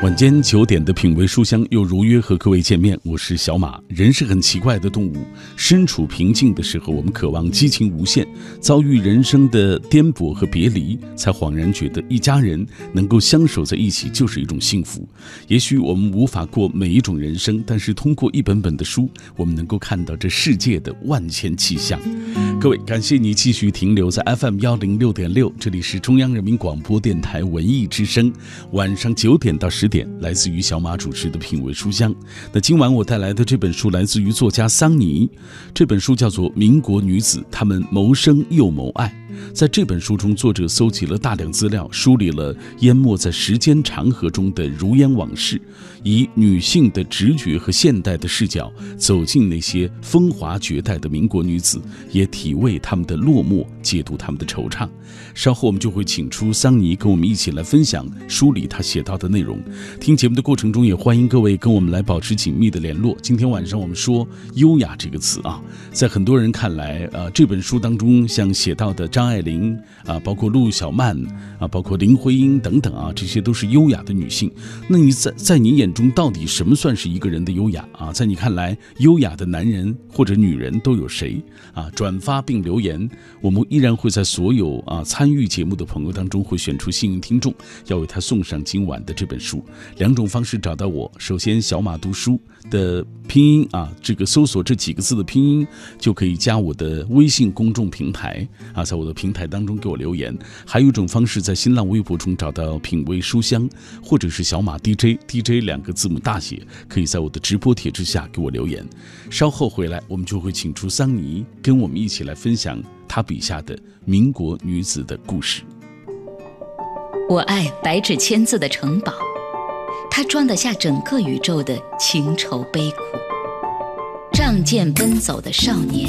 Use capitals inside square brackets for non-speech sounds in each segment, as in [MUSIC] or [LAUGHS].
晚间九点的品味书香又如约和各位见面，我是小马。人是很奇怪的动物，身处平静的时候，我们渴望激情无限；遭遇人生的颠簸和别离，才恍然觉得一家人能够相守在一起就是一种幸福。也许我们无法过每一种人生，但是通过一本本的书，我们能够看到这世界的万千气象。各位，感谢你继续停留在 FM 幺零六点六，这里是中央人民广播电台文艺之声，晚上九点到十。点来自于小马主持的品味书香。那今晚我带来的这本书来自于作家桑尼，这本书叫做《民国女子她们谋生又谋爱》。在这本书中，作者搜集了大量资料，梳理了淹没在时间长河中的如烟往事，以女性的直觉和现代的视角，走进那些风华绝代的民国女子，也体味她们的落寞，解读她们的惆怅。稍后我们就会请出桑尼跟我们一起来分享书里他写到的内容。听节目的过程中，也欢迎各位跟我们来保持紧密的联络。今天晚上我们说“优雅”这个词啊，在很多人看来，呃，这本书当中像写到的张爱玲啊，包括陆小曼啊，包括林徽因等等啊，这些都是优雅的女性。那你在在你眼中，到底什么算是一个人的优雅啊？在你看来，优雅的男人或者女人都有谁啊？转发并留言，我们依然会在所有啊参与节目的朋友当中会选出幸运听众，要为他送上今晚的这本书。两种方式找到我，首先小马读书的拼音啊，这个搜索这几个字的拼音就可以加我的微信公众平台啊，在我的平台当中给我留言。还有一种方式，在新浪微博中找到品味书香，或者是小马 DJ，DJ 两个字母大写，可以在我的直播帖之下给我留言。稍后回来，我们就会请出桑尼，跟我们一起来分享他笔下的民国女子的故事。我爱白纸千字的城堡。它装得下整个宇宙的情愁悲苦，仗剑奔走的少年，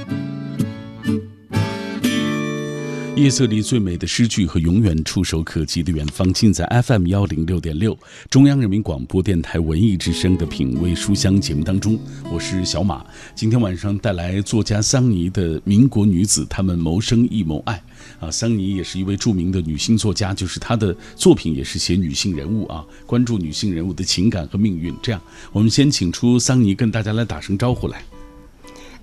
夜色里最美的诗句和永远触手可及的远方，尽在 FM 幺零六点六，中央人民广播电台文艺之声的品味书香节目当中，我是小马。今天晚上带来作家桑尼的《民国女子她们谋生亦谋爱》。啊，桑尼也是一位著名的女性作家，就是她的作品也是写女性人物啊，关注女性人物的情感和命运。这样，我们先请出桑尼跟大家来打声招呼来。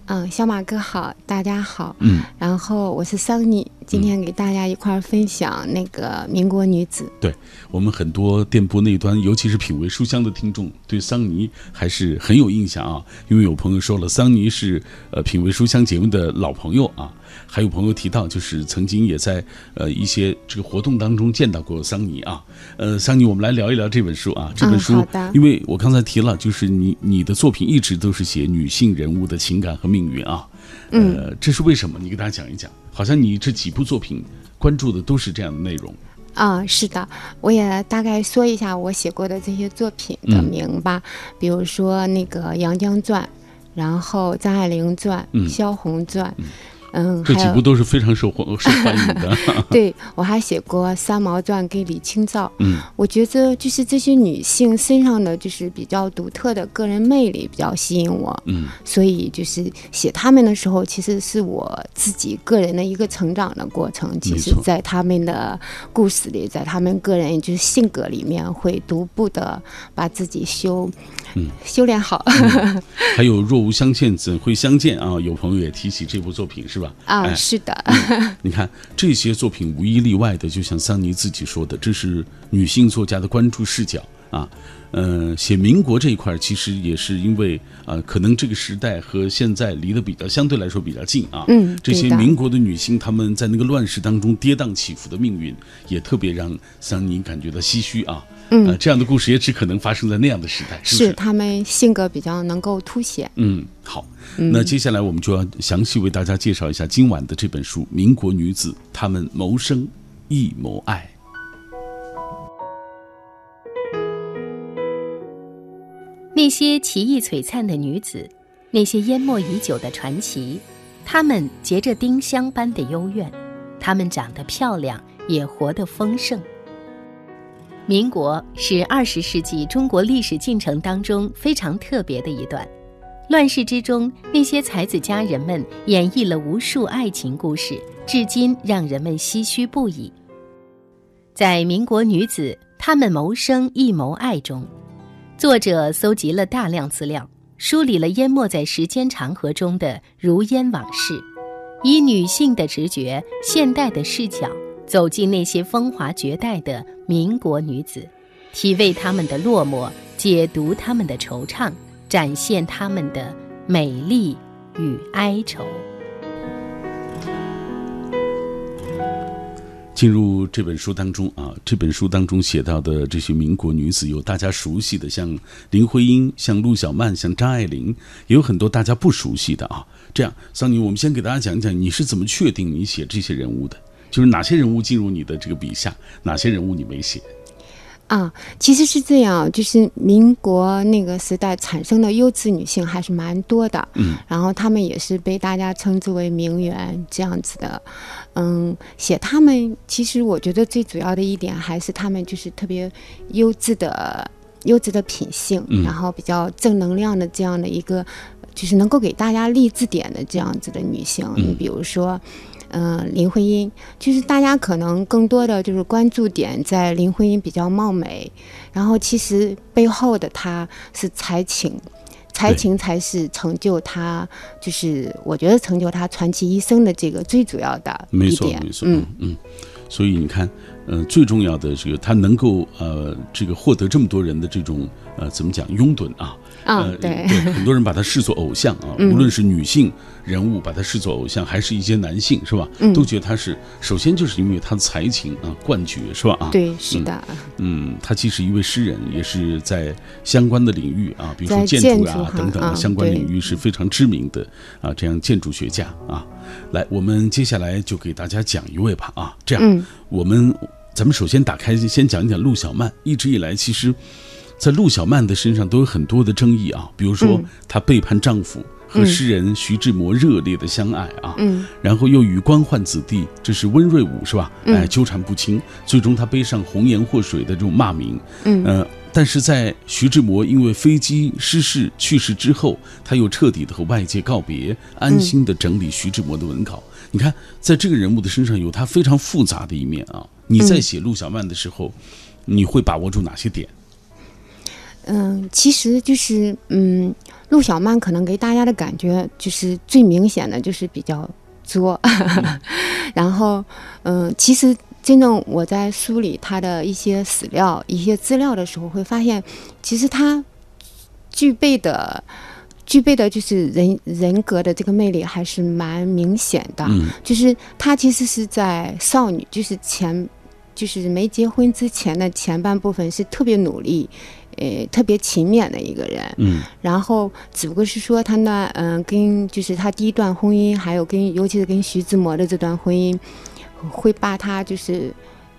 嗯，小马哥好，大家好。嗯，然后我是桑尼。今天给大家一块儿分享那个民国女子。对我们很多电波那端，尤其是品味书香的听众，对桑尼还是很有印象啊。因为有朋友说了，桑尼是呃品味书香节目的老朋友啊。还有朋友提到，就是曾经也在呃一些这个活动当中见到过桑尼啊。呃，桑尼，我们来聊一聊这本书啊。这本书，因为我刚才提了，就是你你的作品一直都是写女性人物的情感和命运啊。呃，这是为什么？你给大家讲一讲。好像你这几部作品关注的都是这样的内容。啊，是的，我也大概说一下我写过的这些作品的名吧。比如说那个《杨江传》，然后《张爱玲传》，《萧红传》。嗯，这几部都是非常受欢受欢迎的。[LAUGHS] 对我还写过《三毛传》给李清照。嗯，我觉得就是这些女性身上的就是比较独特的个人魅力比较吸引我。嗯，所以就是写她们的时候，其实是我自己个人的一个成长的过程。其实，在她们的故事里，在她们个人就是性格里面，会逐步的把自己修，嗯，修炼好。还有若无相欠怎会相见啊？有朋友也提起这部作品是。吧？啊，是的。你看这些作品无一例外的，就像桑尼自己说的，这是女性作家的关注视角啊。嗯，写民国这一块，其实也是因为啊，可能这个时代和现在离得比较相对来说比较近啊。嗯，这些民国的女性，她们在那个乱世当中跌宕起伏的命运，也特别让桑尼感觉到唏嘘啊。嗯，这样的故事也只可能发生在那样的时代，是他们性格比较能够凸显。嗯，好，那接下来我们就要详细为大家介绍一下今晚的这本书《民国女子她们谋生亦谋爱》。那些奇异璀璨的女子，那些淹没已久的传奇，她们结着丁香般的幽怨，她们长得漂亮，也活得丰盛。民国是二十世纪中国历史进程当中非常特别的一段，乱世之中，那些才子佳人们演绎了无数爱情故事，至今让人们唏嘘不已。在民国女子她们谋生亦谋爱中，作者搜集了大量资料，梳理了淹没在时间长河中的如烟往事，以女性的直觉、现代的视角。走进那些风华绝代的民国女子，体味她们的落寞，解读她们的惆怅，展现她们的美丽与哀愁。进入这本书当中啊，这本书当中写到的这些民国女子，有大家熟悉的，像林徽因，像陆小曼，像张爱玲，也有很多大家不熟悉的啊。这样，桑尼，我们先给大家讲讲，你是怎么确定你写这些人物的？就是哪些人物进入你的这个笔下，哪些人物你没写？啊，其实是这样，就是民国那个时代产生的优质女性还是蛮多的，嗯，然后她们也是被大家称之为名媛这样子的，嗯，写她们，其实我觉得最主要的一点还是她们就是特别优质的、优质的品性，然后比较正能量的这样的一个，就是能够给大家励志点的这样子的女性，你比如说。嗯，林徽因就是大家可能更多的就是关注点在林徽因比较貌美，然后其实背后的她是才情，才情才是成就她，就是我觉得成就她传奇一生的这个最主要的一点。没错，嗯嗯，所以你看。嗯，最重要的这个，他能够呃，这个获得这么多人的这种呃，怎么讲拥趸啊？啊，对，很多人把他视作偶像啊，无论是女性人物把他视作偶像，还是一些男性是吧？嗯，都觉得他是首先就是因为他的才情啊冠绝是吧？啊，对，是的。嗯，他既是一位诗人，也是在相关的领域啊，比如说建筑啊等等相关领域是非常知名的啊，这样建筑学家啊。来，我们接下来就给大家讲一位吧啊，这样我们。咱们首先打开，先讲一讲陆小曼。一直以来，其实，在陆小曼的身上都有很多的争议啊。比如说，她背叛丈夫，和诗人徐志摩热烈的相爱啊。嗯。然后又与官宦子弟，这是温瑞武是吧？哎，纠缠不清。最终，她背上红颜祸水的这种骂名。嗯。呃，但是在徐志摩因为飞机失事去世之后，他又彻底的和外界告别，安心的整理徐志摩的文稿。你看，在这个人物的身上有他非常复杂的一面啊。你在写陆小曼的时候，你会把握住哪些点？嗯，其实就是嗯，陆小曼可能给大家的感觉就是最明显的就是比较作，[LAUGHS] 然后嗯，其实真正我在梳理她的一些史料、一些资料的时候，会发现其实她具备的。具备的就是人人格的这个魅力还是蛮明显的，就是她其实是在少女，就是前，就是没结婚之前的前半部分是特别努力，呃，特别勤勉的一个人。嗯，然后只不过是说他那，嗯，跟就是他第一段婚姻，还有跟尤其是跟徐志摩的这段婚姻，会把他就是。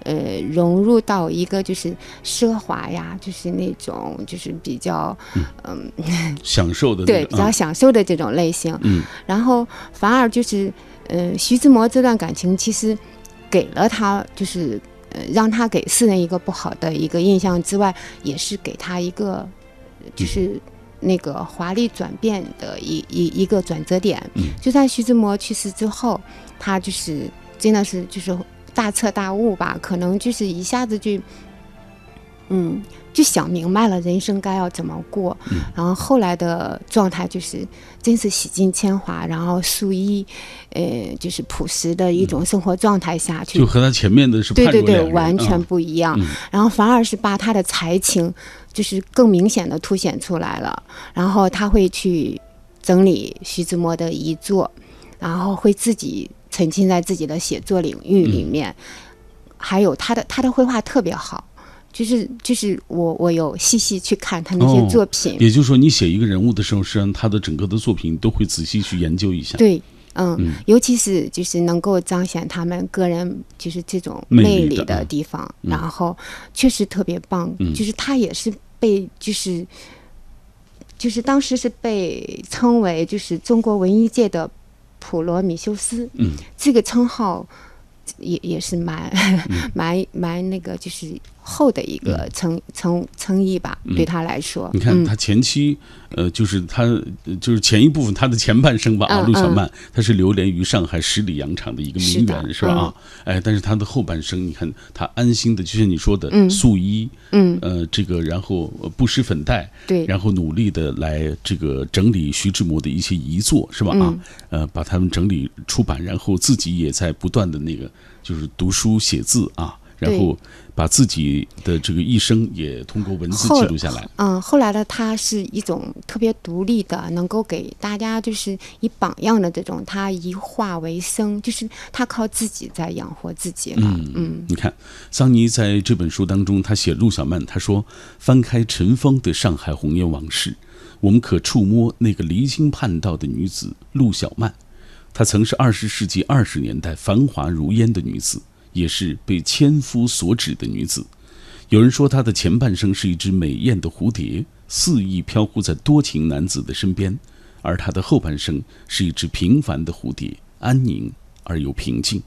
呃，融入到一个就是奢华呀，就是那种就是比较嗯 [LAUGHS] 享受的对比较享受的这种类型。嗯，然后反而就是呃，徐志摩这段感情其实给了他就是呃，让他给世人一个不好的一个印象之外，也是给他一个就是那个华丽转变的一一一个转折点。嗯，就在徐志摩去世之后，他就是真的是就是。大彻大悟吧，可能就是一下子就，嗯，就想明白了人生该要怎么过。然后后来的状态就是，真是洗尽铅华，然后素衣，呃，就是朴实的一种生活状态下去。就和他前面的是对对对，完全不一样。然后反而是把他的才情，就是更明显的凸显出来了。然后他会去整理徐志摩的遗作，然后会自己。沉浸在自己的写作领域里面，还有他的他的绘画特别好，就是就是我我有细细去看他那些作品。也就是说，你写一个人物的时候，实际上他的整个的作品都会仔细去研究一下。对，嗯，尤其是就是能够彰显他们个人就是这种魅力的地方，然后确实特别棒。就是他也是被就是就是当时是被称为就是中国文艺界的普罗米修斯，嗯，这个称号也也是蛮 [LAUGHS] 蛮蛮那个就是厚的一个层层层意吧，对他来说。你看他前期。呃，就是他，就是前一部分他的前半生吧啊，陆小曼，他是流连于上海十里洋场的一个名媛，是吧啊？哎，但是他的后半生，你看他安心的，就像你说的，素衣，嗯，呃，这个然后不施粉黛，对，然后努力的来这个整理徐志摩的一些遗作，是吧啊？呃，把他们整理出版，然后自己也在不断的那个就是读书写字啊。然后把自己的这个一生也通过文字记录下来。嗯，后来呢他是一种特别独立的，能够给大家就是以榜样的这种。他以画为生，就是他靠自己在养活自己了。嗯嗯，你看，桑尼在这本书当中，他写陆小曼，他说：“翻开尘封的上海红颜往事，我们可触摸那个离经叛道的女子陆小曼。她曾是二十世纪二十年代繁华如烟的女子。”也是被千夫所指的女子。有人说，她的前半生是一只美艳的蝴蝶，肆意飘忽在多情男子的身边；而她的后半生是一只平凡的蝴蝶，安宁而又平静。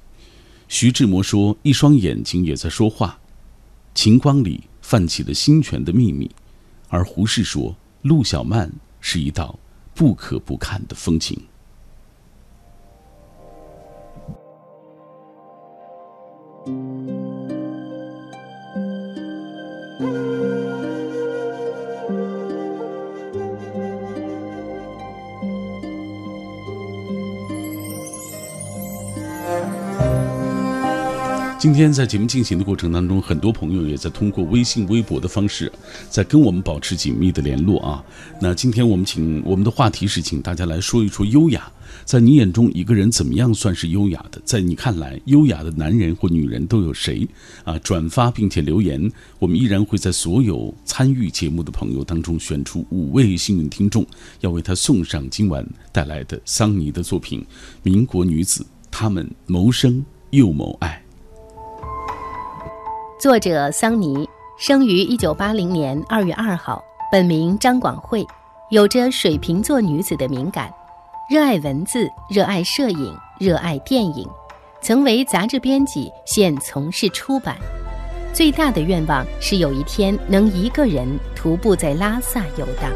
徐志摩说：“一双眼睛也在说话，晴光里泛起了心泉的秘密。”而胡适说：“陆小曼是一道不可不看的风景。” Música 今天在节目进行的过程当中，很多朋友也在通过微信、微博的方式，在跟我们保持紧密的联络啊。那今天我们请我们的话题是，请大家来说一说优雅。在你眼中，一个人怎么样算是优雅的？在你看来，优雅的男人或女人都有谁？啊，转发并且留言，我们依然会在所有参与节目的朋友当中选出五位幸运听众，要为他送上今晚带来的桑尼的作品《民国女子》，她们谋生又谋爱。作者桑尼生于一九八零年二月二号，本名张广慧，有着水瓶座女子的敏感，热爱文字，热爱摄影，热爱电影，曾为杂志编辑，现从事出版。最大的愿望是有一天能一个人徒步在拉萨游荡。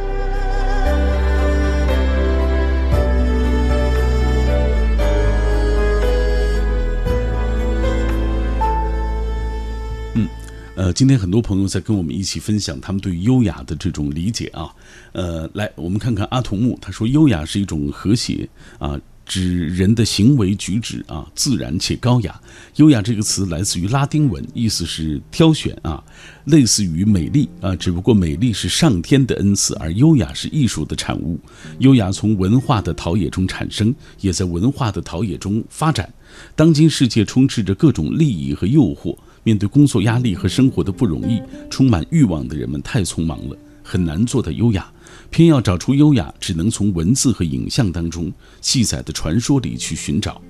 呃，今天很多朋友在跟我们一起分享他们对优雅的这种理解啊。呃，来，我们看看阿童木，他说优雅是一种和谐啊，指人的行为举止啊自然且高雅。优雅这个词来自于拉丁文，意思是挑选啊，类似于美丽啊，只不过美丽是上天的恩赐，而优雅是艺术的产物。优雅从文化的陶冶中产生，也在文化的陶冶中发展。当今世界充斥着各种利益和诱惑。面对工作压力和生活的不容易，充满欲望的人们太匆忙了，很难做到优雅。偏要找出优雅，只能从文字和影像当中记载的传说里去寻找。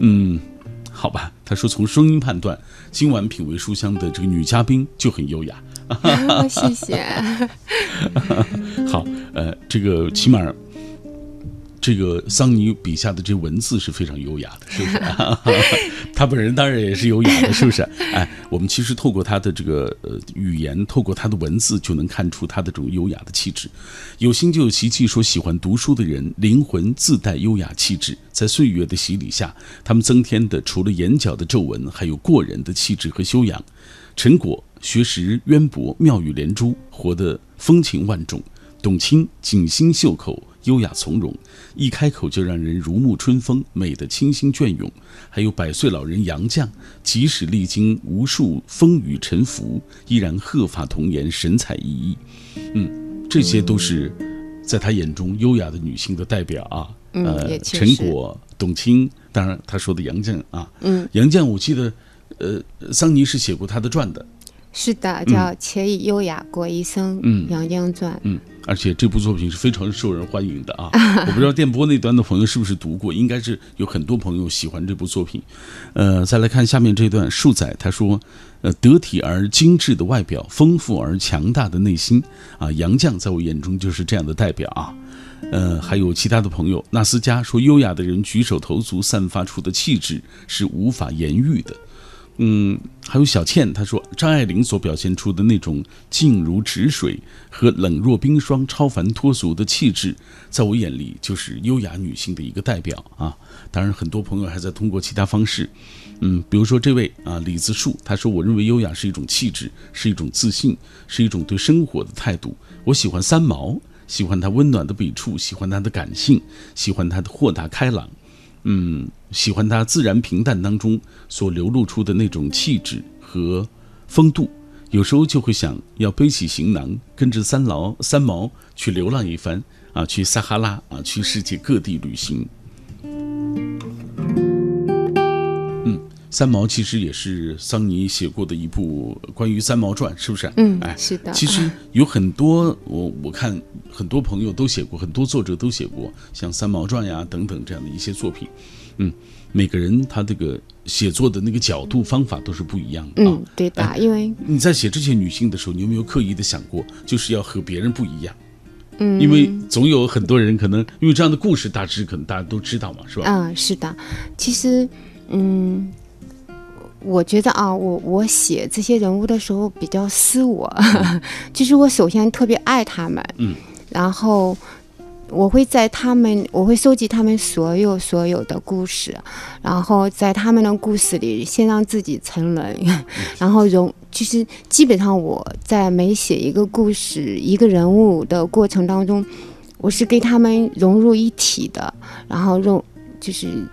嗯，好吧。他说从声音判断，今晚品味书香的这个女嘉宾就很优雅。[LAUGHS] 谢谢。[LAUGHS] 好，呃，这个起码。这个桑尼笔下的这文字是非常优雅的，是不是？[LAUGHS] 他本人当然也是优雅的，是不是？哎，我们其实透过他的这个呃语言，透过他的文字，就能看出他的这种优雅的气质。有心就有奇迹，说喜欢读书的人灵魂自带优雅气质，在岁月的洗礼下，他们增添的除了眼角的皱纹，还有过人的气质和修养。陈果学识渊博，妙语连珠，活得风情万种。董卿锦心绣口。优雅从容，一开口就让人如沐春风，美得清新隽永。还有百岁老人杨绛，即使历经无数风雨沉浮，依然鹤发童颜，神采奕奕。嗯，这些都是在他眼中优雅的女性的代表啊。呃，陈果、董卿，当然他说的杨绛啊。嗯，杨绛，我记得，呃，桑尼是写过他的传的。是的，叫《且以优雅过一生》。嗯，《杨绛传》。嗯。而且这部作品是非常受人欢迎的啊！[LAUGHS] 我不知道电波那端的朋友是不是读过，应该是有很多朋友喜欢这部作品。呃，再来看下面这段，树仔他说：“呃，得体而精致的外表，丰富而强大的内心啊，杨绛在我眼中就是这样的代表啊。”呃，还有其他的朋友，纳斯加说：“优雅的人举手投足散发出的气质是无法言喻的。”嗯，还有小倩，她说张爱玲所表现出的那种静如止水和冷若冰霜、超凡脱俗的气质，在我眼里就是优雅女性的一个代表啊。当然，很多朋友还在通过其他方式，嗯，比如说这位啊李子树，他说我认为优雅是一种气质，是一种自信，是一种对生活的态度。我喜欢三毛，喜欢他温暖的笔触，喜欢他的感性，喜欢他的豁达开朗。嗯，喜欢他自然平淡当中所流露出的那种气质和风度，有时候就会想要背起行囊，跟着三毛三毛去流浪一番啊，去撒哈拉啊，去世界各地旅行。嗯三毛其实也是桑尼写过的一部关于三毛传，是不是？嗯，哎，是的。其实有很多，我我看很多朋友都写过，很多作者都写过，像三毛传呀等等这样的一些作品。嗯，每个人他这个写作的那个角度方法都是不一样的。嗯，对的。因为你在写这些女性的时候，你有没有刻意的想过，就是要和别人不一样？嗯，因为总有很多人可能因为这样的故事，大致可能大家都知道嘛，是吧？嗯，是的。其实，嗯。我觉得啊，我我写这些人物的时候比较私我，[LAUGHS] 就是我首先特别爱他们，嗯，然后我会在他们，我会收集他们所有所有的故事，然后在他们的故事里先让自己沉沦，[LAUGHS] 然后融，就是基本上我在每写一个故事、一个人物的过程当中，我是跟他们融入一体的，然后融就是。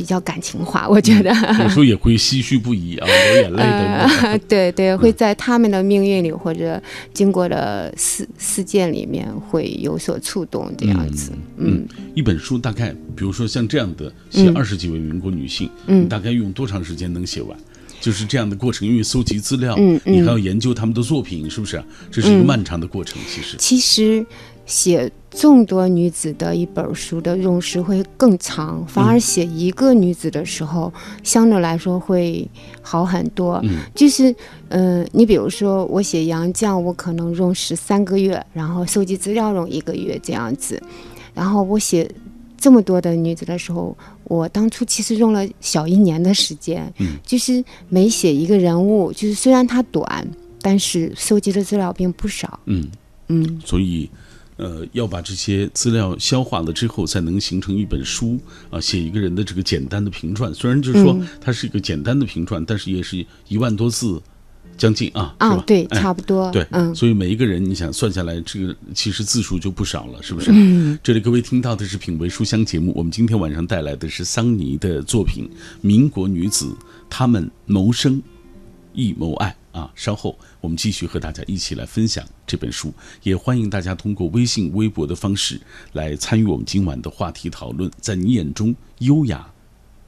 比较感情化，我觉得有时候也会唏嘘不已啊，[LAUGHS] 流眼泪的。[LAUGHS] 对对，会在他们的命运里或者经过的事事件里面会有所触动，这样子。嗯，一本书大概，比如说像这样的写二十几位民国女性，嗯，大概用多长时间能写完？就是这样的过程，因为搜集资料，嗯嗯，你还要研究他们的作品，是不是？这是一个漫长的过程，其实。其实。写众多女子的一本书的用时会更长，反而写一个女子的时候，相对来说会好很多。嗯，就是，嗯，你比如说我写杨绛，我可能用十三个月，然后收集资料用一个月这样子。然后我写这么多的女子的时候，我当初其实用了小一年的时间。嗯，就是每写一个人物，就是虽然它短，但是收集的资料并不少。嗯嗯，所以。呃，要把这些资料消化了之后，才能形成一本书啊，写一个人的这个简单的评传。虽然就是说它是一个简单的评传，但是也是一万多字，将近啊，是吧？对，差不多。对，嗯。所以每一个人，你想算下来，这个其实字数就不少了，是不是？嗯。这里各位听到的是品味书香节目，我们今天晚上带来的是桑尼的作品《民国女子》，她们谋生，亦谋爱。啊，稍后我们继续和大家一起来分享这本书，也欢迎大家通过微信、微博的方式来参与我们今晚的话题讨论。在你眼中，优雅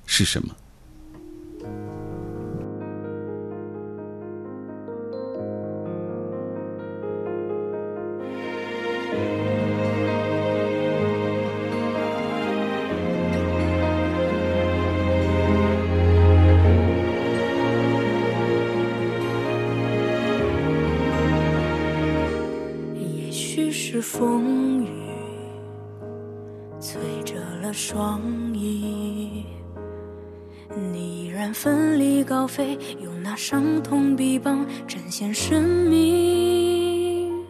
是什么？显生命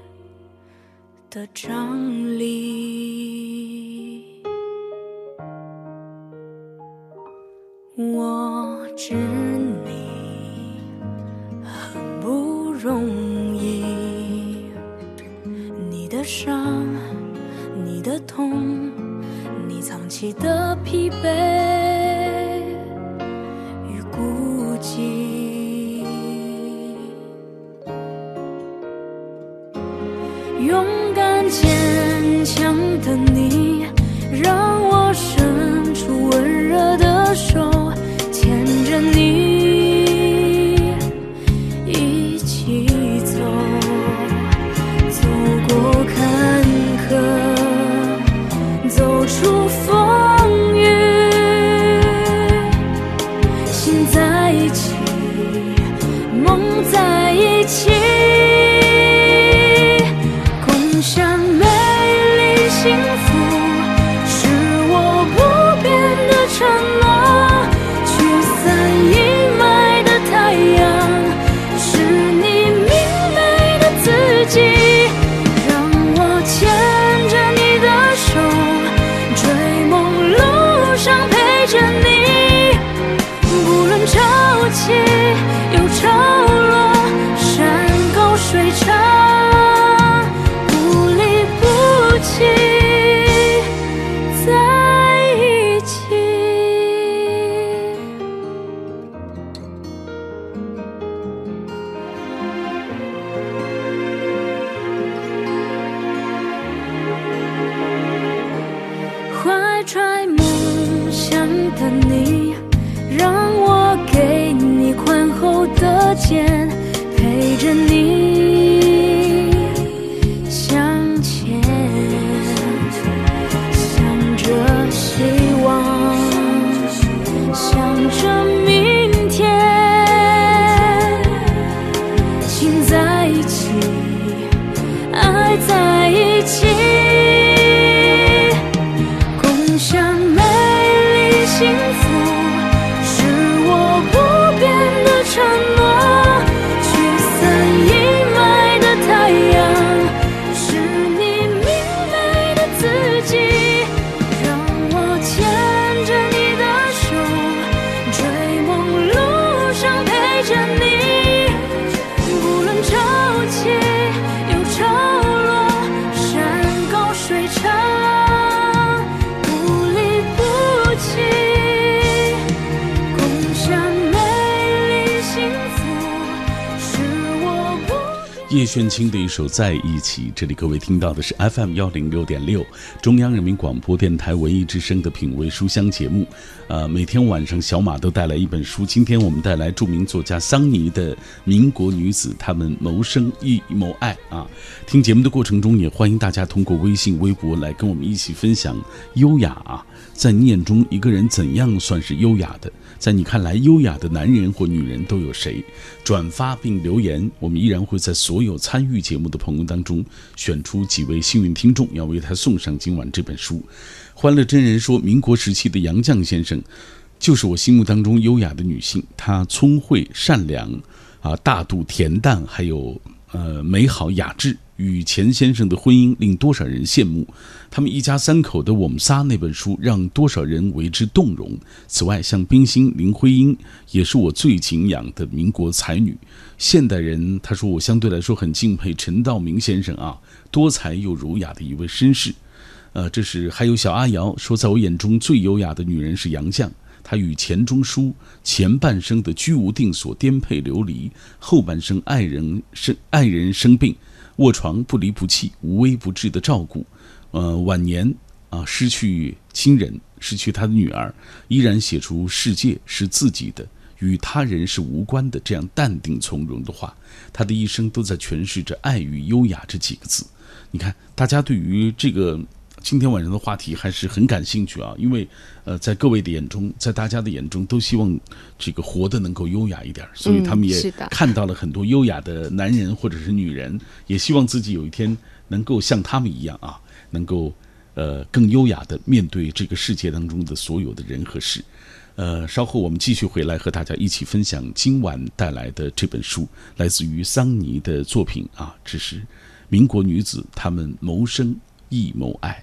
的张的你，让我给你宽厚的肩，陪着你炫清的一首《在一起》，这里各位听到的是 FM 幺零六点六，中央人民广播电台文艺之声的品味书香节目。呃，每天晚上小马都带来一本书，今天我们带来著名作家桑尼的《民国女子她们谋生亦谋爱》啊。听节目的过程中，也欢迎大家通过微信、微博来跟我们一起分享优雅。在你眼中，一个人怎样算是优雅的？在你看来，优雅的男人或女人都有谁？转发并留言，我们依然会在所有参与节目的朋友当中选出几位幸运听众，要为他送上今晚这本书。欢乐真人说，民国时期的杨绛先生，就是我心目当中优雅的女性。她聪慧、善良，啊，大度、恬淡，还有呃美好雅致。与钱先生的婚姻令多少人羡慕，他们一家三口的《我们仨》那本书让多少人为之动容。此外，像冰心、林徽因也是我最敬仰的民国才女。现代人，他说我相对来说很敬佩陈道明先生啊，多才又儒雅的一位绅士。呃，这是还有小阿瑶说，在我眼中最优雅的女人是杨绛。她与钱钟书前半生的居无定所、颠沛流离，后半生爱人生爱人生病。卧床不离不弃、无微不至的照顾，呃，晚年啊失去亲人，失去他的女儿，依然写出“世界是自己的，与他人是无关的”这样淡定从容的话。他的一生都在诠释着爱与优雅这几个字。你看，大家对于这个今天晚上的话题还是很感兴趣啊，因为呃，在各位的眼中，在大家的眼中，都希望这个活得能够优雅一点，所以他们也看到了很多优雅的男人或者是女人，也希望自己有一天能够像他们一样啊，能够呃更优雅的面对这个世界当中的所有的人和事。呃，稍后我们继续回来和大家一起分享今晚带来的这本书，来自于桑尼的作品啊，这是民国女子她们谋生亦谋爱。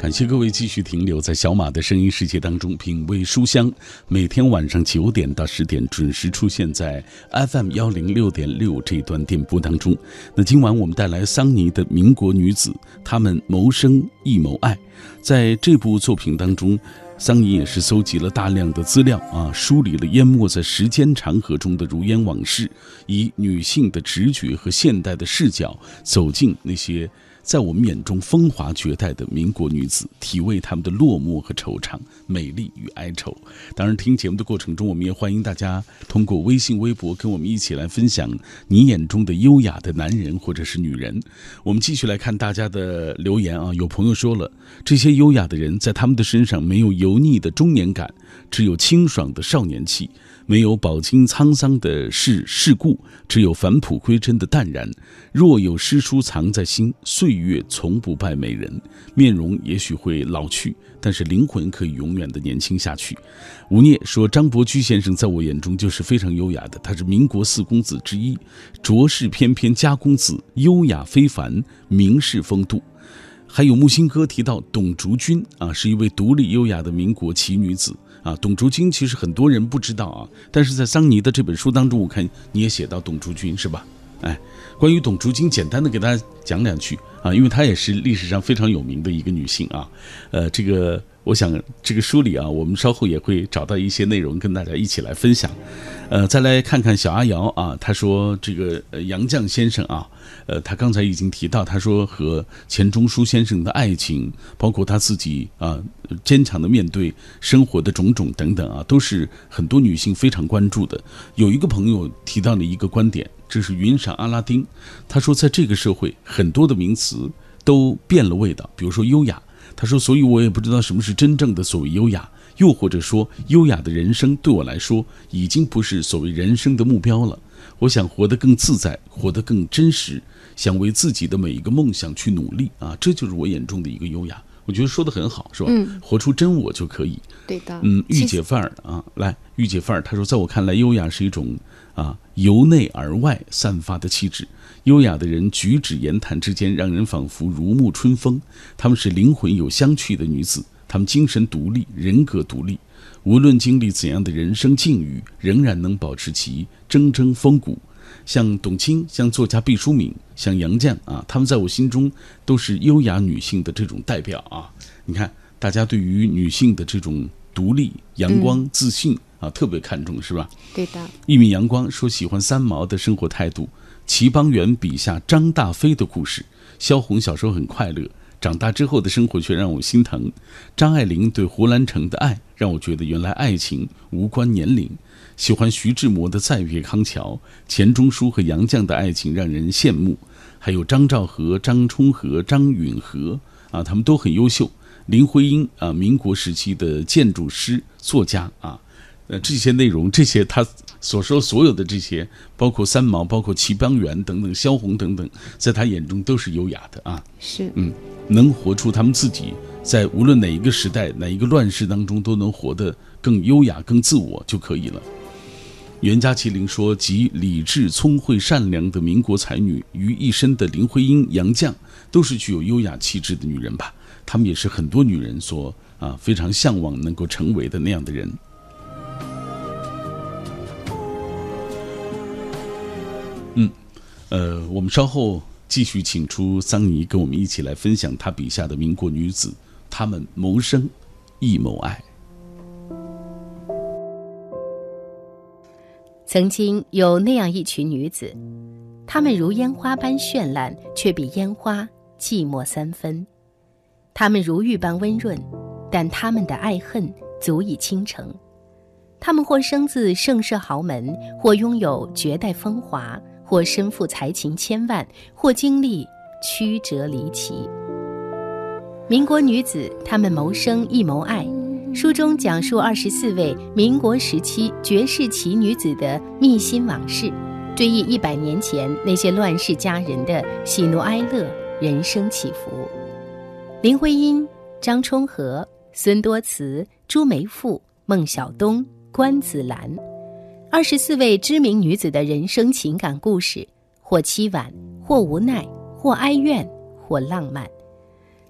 感谢各位继续停留在小马的声音世界当中，品味书香。每天晚上九点到十点准时出现在 FM 幺零六点六这段电波当中。那今晚我们带来桑尼的《民国女子》，她们谋生亦谋爱。在这部作品当中，桑尼也是搜集了大量的资料啊，梳理了淹没在时间长河中的如烟往事，以女性的直觉和现代的视角走进那些。在我们眼中风华绝代的民国女子，体味她们的落寞和惆怅、美丽与哀愁。当然，听节目的过程中，我们也欢迎大家通过微信、微博跟我们一起来分享你眼中的优雅的男人或者是女人。我们继续来看大家的留言啊，有朋友说了，这些优雅的人在他们的身上没有油腻的中年感，只有清爽的少年气。没有饱经沧桑的世世故，只有返璞归真的淡然。若有诗书藏在心，岁岁月从不败美人。面容也许会老去，但是灵魂可以永远的年轻下去。吴聂说：“张伯驹先生在我眼中就是非常优雅的，他是民国四公子之一，卓氏翩翩家公子，优雅非凡，名士风度。”还有木心哥提到董竹君啊，是一位独立优雅的民国奇女子。啊，董竹君其实很多人不知道啊，但是在桑尼的这本书当中，我看你也写到董竹君是吧？哎，关于董竹君，简单的给大家讲两句啊，因为她也是历史上非常有名的一个女性啊，呃，这个。我想这个书里啊，我们稍后也会找到一些内容跟大家一起来分享。呃，再来看看小阿瑶啊，她说这个杨绛先生啊，呃，他刚才已经提到，他说和钱钟书先生的爱情，包括他自己啊坚强的面对生活的种种等等啊，都是很多女性非常关注的。有一个朋友提到了一个观点，这是云上阿拉丁，他说在这个社会，很多的名词都变了味道，比如说优雅。他说：“所以我也不知道什么是真正的所谓优雅，又或者说，优雅的人生对我来说已经不是所谓人生的目标了。我想活得更自在，活得更真实，想为自己的每一个梦想去努力啊！这就是我眼中的一个优雅。我觉得说的很好，是吧？嗯，活出真我就可以。对的。嗯，御姐范儿啊，来，御姐范儿。他说，在我看来，优雅是一种啊由内而外散发的气质。”优雅的人举止言谈之间，让人仿佛如沐春风。她们是灵魂有相去的女子，她们精神独立，人格独立，无论经历怎样的人生境遇，仍然能保持其铮铮风骨。像董卿，像作家毕淑敏，像杨绛啊，她们在我心中都是优雅女性的这种代表啊。你看，大家对于女性的这种独立、阳光、自信啊，特别看重，是吧？对的。一米阳光说喜欢三毛的生活态度。齐邦媛笔下张大飞的故事，萧红小时候很快乐，长大之后的生活却让我心疼。张爱玲对胡兰成的爱，让我觉得原来爱情无关年龄。喜欢徐志摩的《再别康桥》，钱钟书和杨绛的爱情让人羡慕。还有张兆和、张充和、张允和啊，他们都很优秀。林徽因啊，民国时期的建筑师、作家啊，呃，这些内容，这些他。所说所有的这些，包括三毛，包括齐邦媛等等，萧红等等，在他眼中都是优雅的啊。是，嗯，能活出他们自己，在无论哪一个时代、哪一个乱世当中，都能活得更优雅、更自我就可以了。袁家麒麟说：“集理智、聪慧、善良的民国才女于一身的林徽因、杨绛，都是具有优雅气质的女人吧？她们也是很多女人所啊非常向往能够成为的那样的人。”嗯，呃，我们稍后继续请出桑尼，跟我们一起来分享他笔下的民国女子，她们谋生亦谋爱。曾经有那样一群女子，她们如烟花般绚烂，却比烟花寂寞三分；她们如玉般温润，但她们的爱恨足以倾城。她们或生自盛世豪门，或拥有绝代风华。或身负才情千万，或经历曲折离奇。民国女子，她们谋生亦谋爱。书中讲述二十四位民国时期绝世奇女子的秘辛往事，追忆一百年前那些乱世佳人的喜怒哀乐、人生起伏。林徽因、张充和、孙多慈、朱梅馥、孟小冬、关子兰。二十四位知名女子的人生情感故事，或凄婉，或无奈，或哀怨，或浪漫。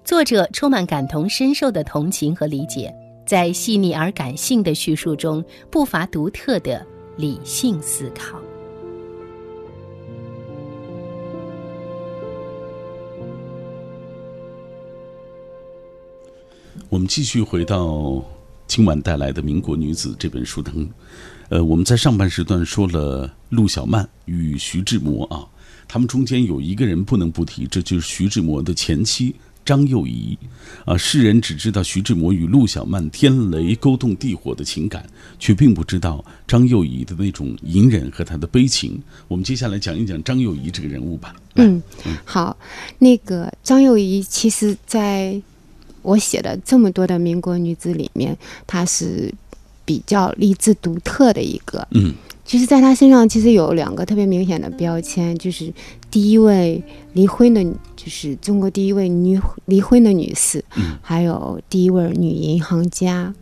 作者充满感同身受的同情和理解，在细腻而感性的叙述中，不乏独特的理性思考。我们继续回到今晚带来的《民国女子》这本书当中。呃，我们在上半时段说了陆小曼与徐志摩啊，他们中间有一个人不能不提，这就是徐志摩的前妻张幼仪啊。世人只知道徐志摩与陆小曼天雷勾动地火的情感，却并不知道张幼仪的那种隐忍和她的悲情。我们接下来讲一讲张幼仪这个人物吧。嗯，好，那个张幼仪其实在。我写的这么多的民国女子里面，她是比较励志独特的一个。嗯，其实，在她身上其实有两个特别明显的标签，就是第一位离婚的，就是中国第一位女离婚的女士，嗯，还有第一位女银行家。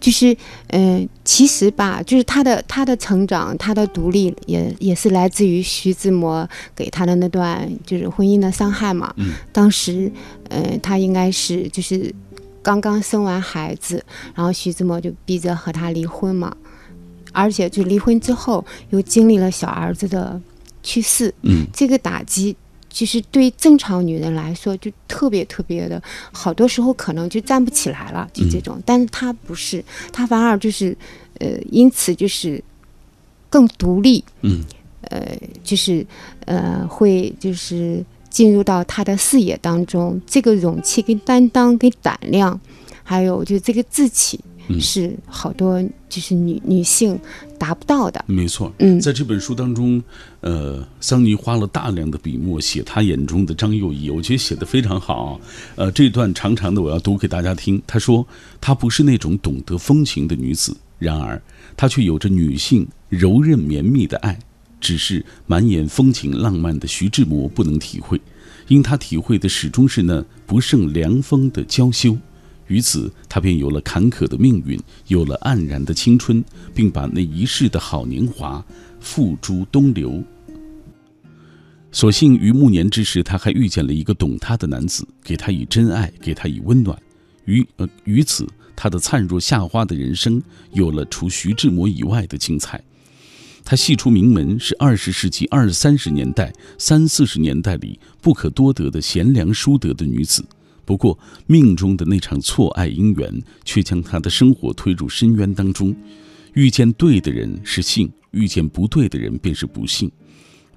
就是，嗯，其实吧，就是他的他的成长，他的独立，也也是来自于徐志摩给他的那段就是婚姻的伤害嘛。嗯。当时，嗯，他应该是就是刚刚生完孩子，然后徐志摩就逼着和他离婚嘛，而且就离婚之后又经历了小儿子的去世。嗯。这个打击。其实对正常女人来说，就特别特别的，好多时候可能就站不起来了，就这种。但是她不是，她反而就是，呃，因此就是更独立。嗯。呃，就是呃，会就是进入到她的视野当中，这个勇气跟担当跟胆量，还有就这个志气。是好多就是女女性达不到的，没错。嗯，在这本书当中，呃，桑尼花了大量的笔墨写他眼中的张幼仪，我觉得写的非常好。呃，这段长长的我要读给大家听。他说，她不是那种懂得风情的女子，然而她却有着女性柔韧绵密的爱，只是满眼风情浪漫的徐志摩不能体会，因他体会的始终是那不胜凉风的娇羞。于此，他便有了坎坷的命运，有了黯然的青春，并把那一世的好年华付诸东流。所幸于暮年之时，他还遇见了一个懂他的男子，给他以真爱，给他以温暖。于呃，于此，他的灿若夏花的人生有了除徐志摩以外的精彩。他系出名门，是二十世纪二三十年代、三四十年代里不可多得的贤良淑德的女子。不过，命中的那场错爱姻缘，却将他的生活推入深渊当中。遇见对的人是幸，遇见不对的人便是不幸。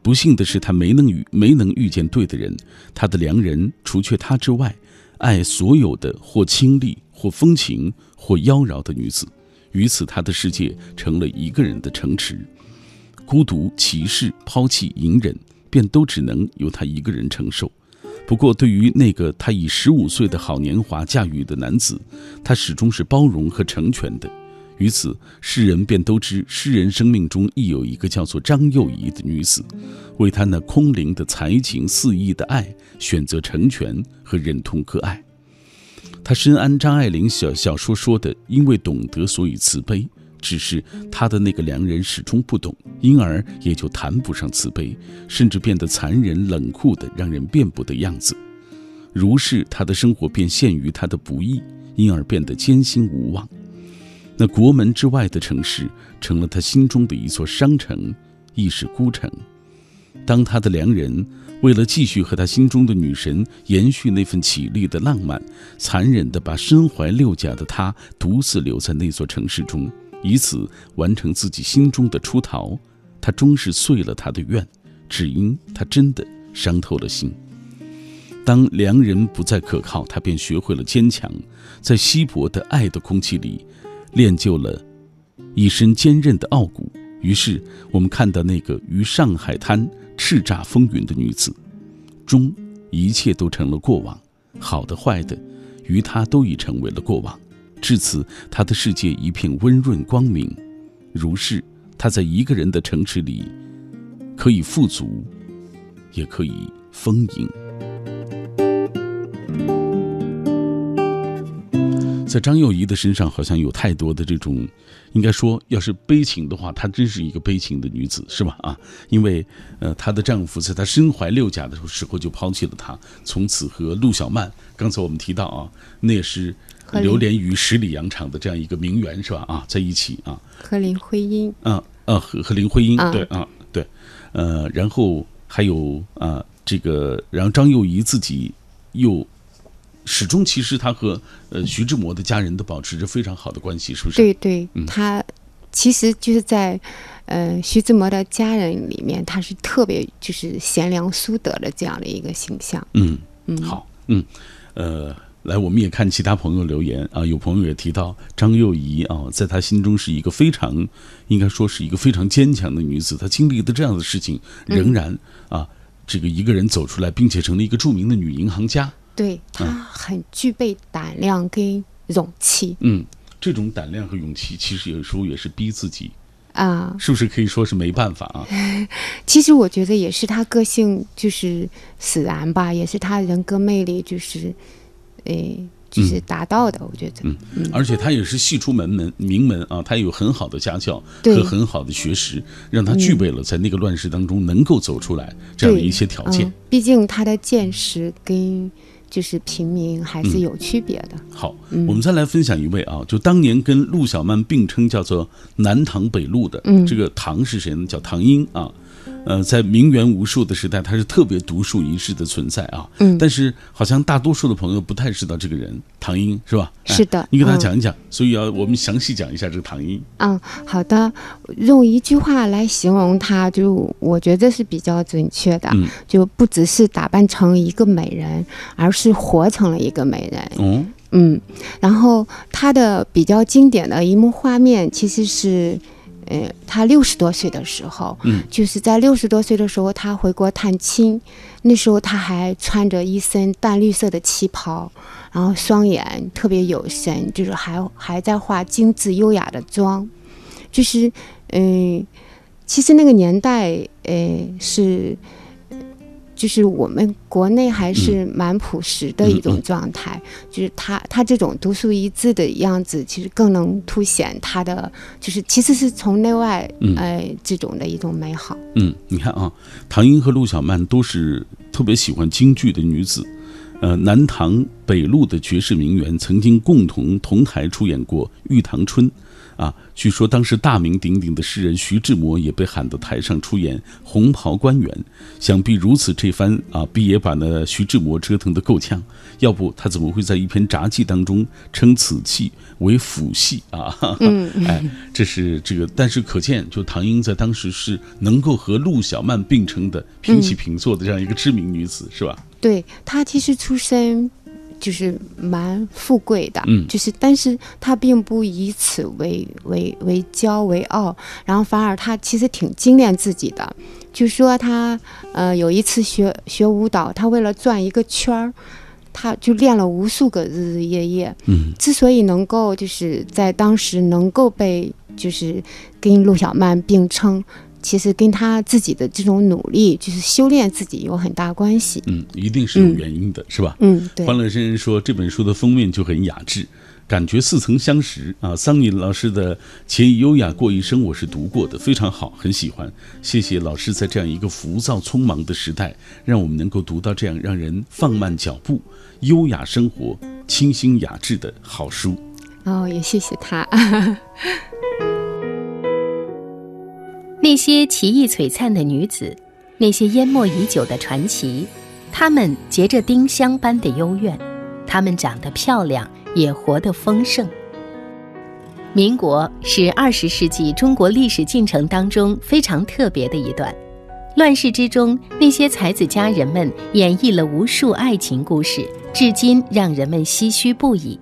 不幸的是，他没能遇没能遇见对的人。他的良人除却他之外，爱所有的或清丽、或风情、或妖娆的女子。于此，他的世界成了一个人的城池。孤独、歧视、抛弃、隐忍，便都只能由他一个人承受。不过，对于那个他以十五岁的好年华驾驭的男子，他始终是包容和成全的。于此，世人便都知诗人生命中亦有一个叫做张幼仪的女子，为他那空灵的才情肆意的爱选择成全和忍痛割爱。他深谙张爱玲小小说说的“因为懂得，所以慈悲”。只是他的那个良人始终不懂，因而也就谈不上慈悲，甚至变得残忍冷酷的让人辩不得样子。如是，他的生活便陷于他的不义，因而变得艰辛无望。那国门之外的城市，成了他心中的一座商城，亦是孤城。当他的良人为了继续和他心中的女神延续那份绮丽的浪漫，残忍地把身怀六甲的他独自留在那座城市中。以此完成自己心中的出逃，他终是遂了他的愿，只因他真的伤透了心。当良人不再可靠，他便学会了坚强，在稀薄的爱的空气里，练就了一身坚韧的傲骨。于是，我们看到那个于上海滩叱咤风云的女子，终一切都成了过往，好的坏的，于她都已成为了过往。至此，他的世界一片温润光明。如是，他在一个人的城池里，可以富足，也可以丰盈。在张幼仪的身上好像有太多的这种，应该说，要是悲情的话，她真是一个悲情的女子，是吧？啊，因为呃，她的丈夫在她身怀六甲的时候就抛弃了她，从此和陆小曼，刚才我们提到啊，那也是流连于十里洋场的这样一个名媛，是吧？啊，在一起啊，和林徽因，嗯呃，和和林徽因，对啊，对，呃，然后还有啊，这个，然后张幼仪自己又。始终其实她和呃徐志摩的家人都保持着非常好的关系，是不是？对对，他其实就是在呃徐志摩的家人里面，他是特别就是贤良淑德的这样的一个形象。嗯嗯，好，嗯呃，来我们也看其他朋友留言啊，有朋友也提到张幼仪啊，在她心中是一个非常应该说是一个非常坚强的女子，她经历的这样的事情，仍然啊这个一个人走出来，并且成了一个著名的女银行家。对她很具备胆量跟勇气。嗯，这种胆量和勇气，其实有时候也是逼自己啊，是不是可以说是没办法啊？[LAUGHS] 其实我觉得也是他个性就是使然吧，也是他人格魅力就是，诶。就是达到的，我觉得。嗯嗯，而且他也是系出门门名门啊，他有很好的家教和很好的学识，让他具备了在那个乱世当中能够走出来这样的一些条件。毕竟他的见识跟就是平民还是有区别的。好，我们再来分享一位啊，就当年跟陆小曼并称叫做南唐北陆的这个唐是谁呢？叫唐英啊。呃，在名媛无数的时代，他是特别独树一帜的存在啊。嗯，但是好像大多数的朋友不太知道这个人，唐英是吧？是的，你给他讲一讲。所以要我们详细讲一下这个唐英。嗯，好的，用一句话来形容她，就我觉得是比较准确的。嗯，就不只是打扮成一个美人，而是活成了一个美人。嗯嗯，然后她的比较经典的一幕画面，其实是。呃，他六十多岁的时候，嗯，就是在六十多岁的时候，他回国探亲，那时候他还穿着一身淡绿色的旗袍，然后双眼特别有神，就是还还在化精致优雅的妆，就是，嗯，其实那个年代，呃，是。就是我们国内还是蛮朴实的一种状态，就是他他这种独树一帜的样子，其实更能凸显他的，就是其实是从内外，呃，这种的一种美好。嗯，你看啊，唐英和陆小曼都是特别喜欢京剧的女子，呃，南唐北陆的绝世名媛，曾经共同同台出演过《玉堂春》。啊，据说当时大名鼎鼎的诗人徐志摩也被喊到台上出演《红袍官员》，想必如此这番啊，必也把那徐志摩折腾得够呛，要不他怎么会在一篇札记当中称此戏为腐戏啊？[LAUGHS] 嗯，哎，这是这个，但是可见，就唐英在当时是能够和陆小曼并称的平起平坐的这样一个知名女子，是吧？对，她其实出身。就是蛮富贵的，嗯，就是，但是他并不以此为为为骄为傲，然后反而他其实挺精炼自己的。就说他，呃，有一次学学舞蹈，他为了转一个圈儿，他就练了无数个日日夜夜。嗯，之所以能够就是在当时能够被就是跟陆小曼并称。其实跟他自己的这种努力，就是修炼自己有很大关系。嗯，一定是有原因的，是吧？嗯，对。欢乐先生说这本书的封面就很雅致，感觉似曾相识啊。桑尼老师的《且以优雅过一生》，我是读过的，非常好，很喜欢。谢谢老师在这样一个浮躁匆忙的时代，让我们能够读到这样让人放慢脚步、优雅生活、清新雅致的好书。哦，也谢谢他。那些奇异璀璨的女子，那些淹没已久的传奇，她们结着丁香般的幽怨，她们长得漂亮，也活得丰盛。民国是二十世纪中国历史进程当中非常特别的一段，乱世之中，那些才子佳人们演绎了无数爱情故事，至今让人们唏嘘不已。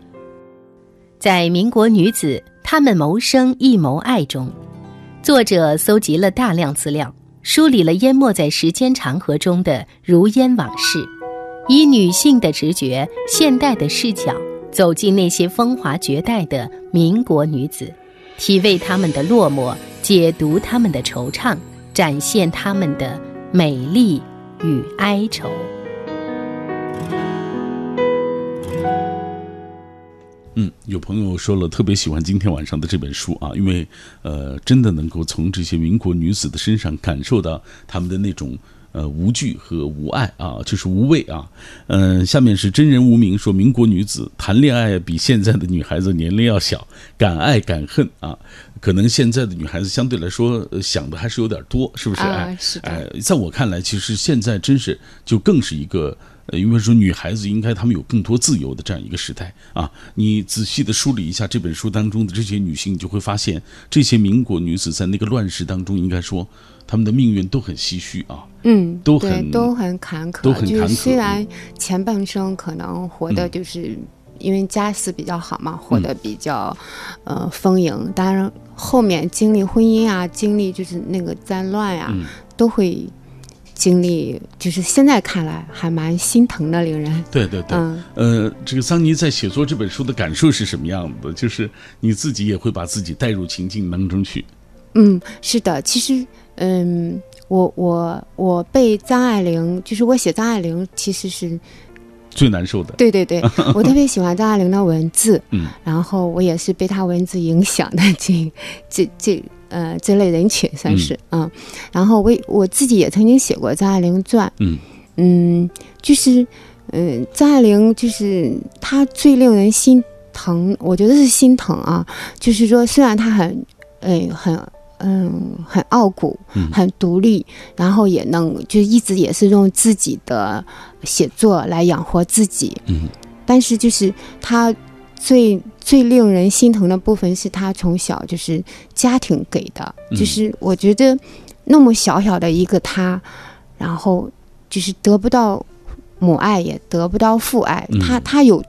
在民国女子她们谋生亦谋爱中。作者搜集了大量资料，梳理了淹没在时间长河中的如烟往事，以女性的直觉、现代的视角，走进那些风华绝代的民国女子，体味她们的落寞，解读她们的惆怅，展现她们的美丽与哀愁。嗯，有朋友说了，特别喜欢今天晚上的这本书啊，因为呃，真的能够从这些民国女子的身上感受到她们的那种。呃，无惧和无爱啊，就是无畏啊。嗯，下面是真人无名说，民国女子谈恋爱比现在的女孩子年龄要小，敢爱敢恨啊。可能现在的女孩子相对来说想的还是有点多，是不是？哎，是的。哎，在我看来，其实现在真是就更是一个，因为说女孩子应该她们有更多自由的这样一个时代啊。你仔细的梳理一下这本书当中的这些女性，你就会发现，这些民国女子在那个乱世当中，应该说。她们的命运都很唏嘘啊，嗯，都很都很坎坷，都很坎坷。虽然前半生可能活的就是因为家世比较好嘛，活得比较呃丰盈，当然后面经历婚姻啊，经历就是那个战乱呀，都会经历。就是现在看来还蛮心疼的，令人。对对对，呃，这个桑尼在写作这本书的感受是什么样的？就是你自己也会把自己带入情境当中去。嗯，是的，其实。嗯，我我我被张爱玲，就是我写张爱玲，其实是最难受的。对对对，[LAUGHS] 我特别喜欢张爱玲的文字，嗯，然后我也是被她文字影响的这这这呃这类人群算是嗯，然后我我自己也曾经写过张爱玲传，嗯。嗯，就是嗯张爱玲就是她最令人心疼，我觉得是心疼啊，就是说虽然她很嗯很。嗯，很傲骨，很独立，然后也能就一直也是用自己的写作来养活自己。嗯，但是就是他最最令人心疼的部分是他从小就是家庭给的，就是我觉得那么小小的一个他，然后就是得不到母爱，也得不到父爱，他他有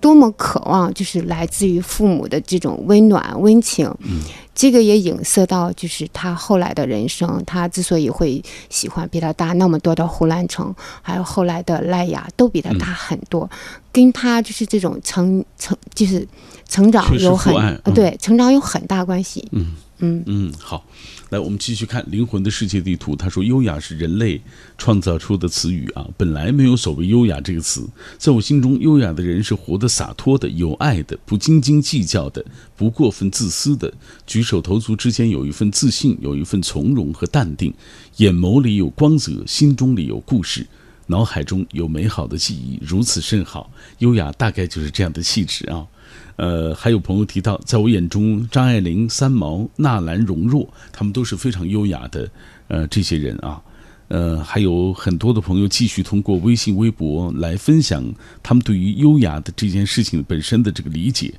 多么渴望，就是来自于父母的这种温暖温情。嗯。这个也影射到，就是他后来的人生。他之所以会喜欢比他大那么多的胡兰成，还有后来的赖雅，都比他大很多，跟他就是这种成成就是成长有很对成长有很大关系。嗯嗯嗯，好。来，我们继续看《灵魂的世界地图》。他说：“优雅是人类创造出的词语啊，本来没有所谓优雅这个词。在我心中，优雅的人是活得洒脱的、有爱的、不斤斤计较的、不过分自私的。举手投足之间有一份自信，有一份从容和淡定，眼眸里有光泽，心中里有故事，脑海中有美好的记忆，如此甚好。优雅大概就是这样的气质啊。”呃，还有朋友提到，在我眼中，张爱玲、三毛、纳兰容若，他们都是非常优雅的，呃，这些人啊。呃，还有很多的朋友继续通过微信、微博来分享他们对于优雅的这件事情本身的这个理解。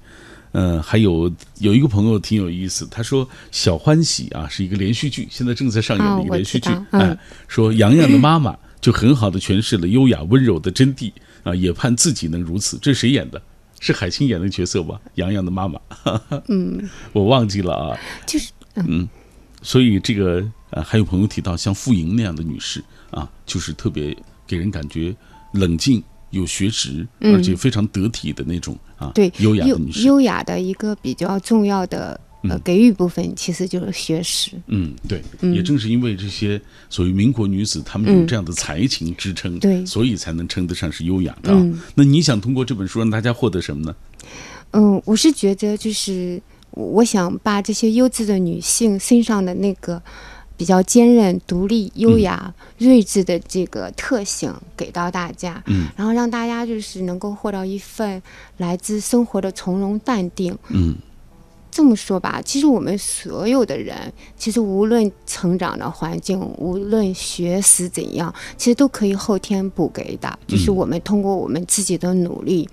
呃，还有有一个朋友挺有意思，他说《小欢喜》啊是一个连续剧，现在正在上演的一个连续剧，哎，说杨洋的妈妈就很好的诠释了优雅温柔的真谛啊，也盼自己能如此。这是谁演的？是海清演的角色吧？杨洋的妈妈，嗯，[LAUGHS] 我忘记了啊。就是嗯，所以这个呃，还有朋友提到像傅莹那样的女士啊，就是特别给人感觉冷静、有学识，而且非常得体的那种啊，对，优雅的女士，优雅的一个比较重要的。呃，给予部分其实就是学识。嗯，对，也正是因为这些所谓民国女子，她们有这样的才情支撑，对，所以才能称得上是优雅的。那你想通过这本书让大家获得什么呢？嗯，我是觉得就是我想把这些优质的女性身上的那个比较坚韧、独立、优雅、睿智的这个特性给到大家，嗯，然后让大家就是能够获得一份来自生活的从容淡定，嗯。这么说吧，其实我们所有的人，其实无论成长的环境，无论学识怎样，其实都可以后天补给的。就是我们通过我们自己的努力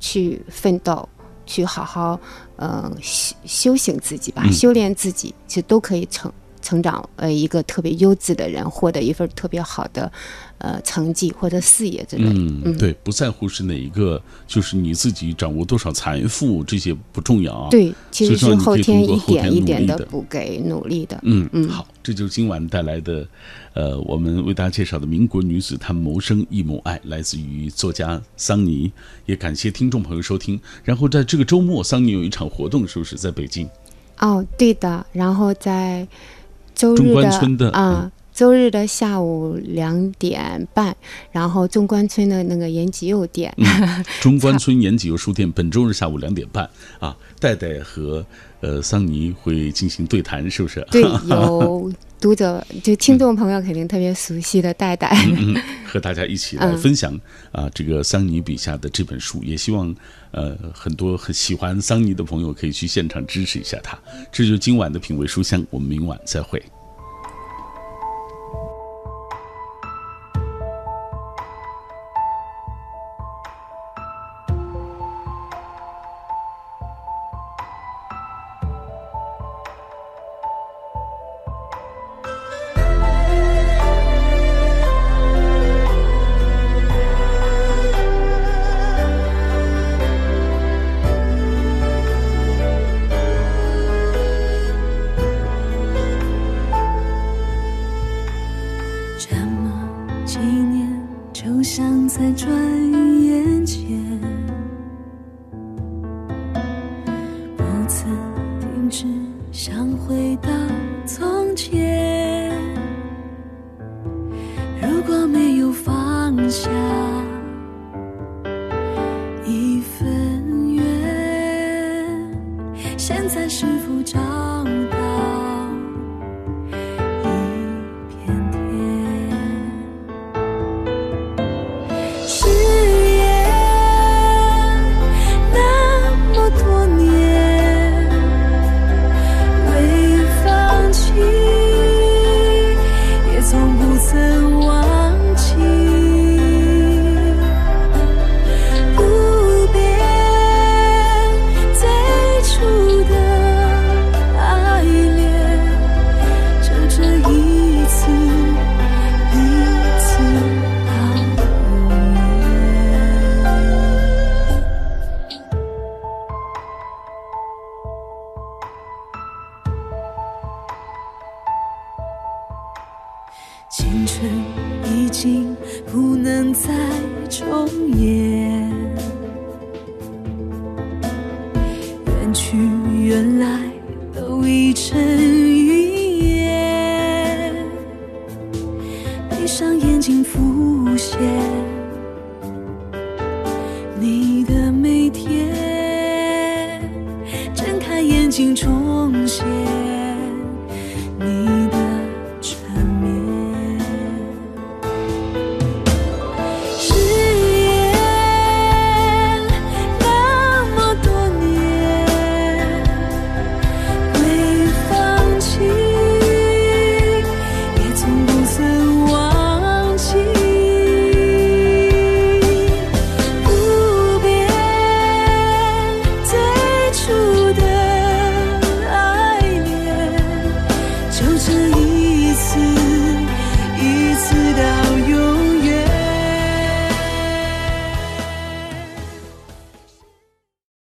去奋斗，去好好嗯修修行自己吧，修炼自己，其实都可以成成长呃一个特别优质的人，获得一份特别好的。呃，成绩或者事业之类，嗯，对，不在乎是哪一个，就是你自己掌握多少财富，这些不重要啊。对，其实是后天一点一点的补给努力的。嗯嗯，好，这就是今晚带来的，呃，我们为大家介绍的民国女子她谋生一母爱，来自于作家桑尼。也感谢听众朋友收听。然后在这个周末，桑尼有一场活动，是不是在北京？哦，对的。然后在周日的啊。周日的下午两点半，然后中关村的那个延吉右店，[LAUGHS] 中关村延吉右书店本周日下午两点半啊，戴戴和呃桑尼会进行对谈，是不是？对，[LAUGHS] 有读者就听众朋友肯定特别熟悉的戴戴，和大家一起来分享啊这个桑尼笔下的这本书，也希望呃很多很喜欢桑尼的朋友可以去现场支持一下他。这就是今晚的品味书香，我们明晚再会。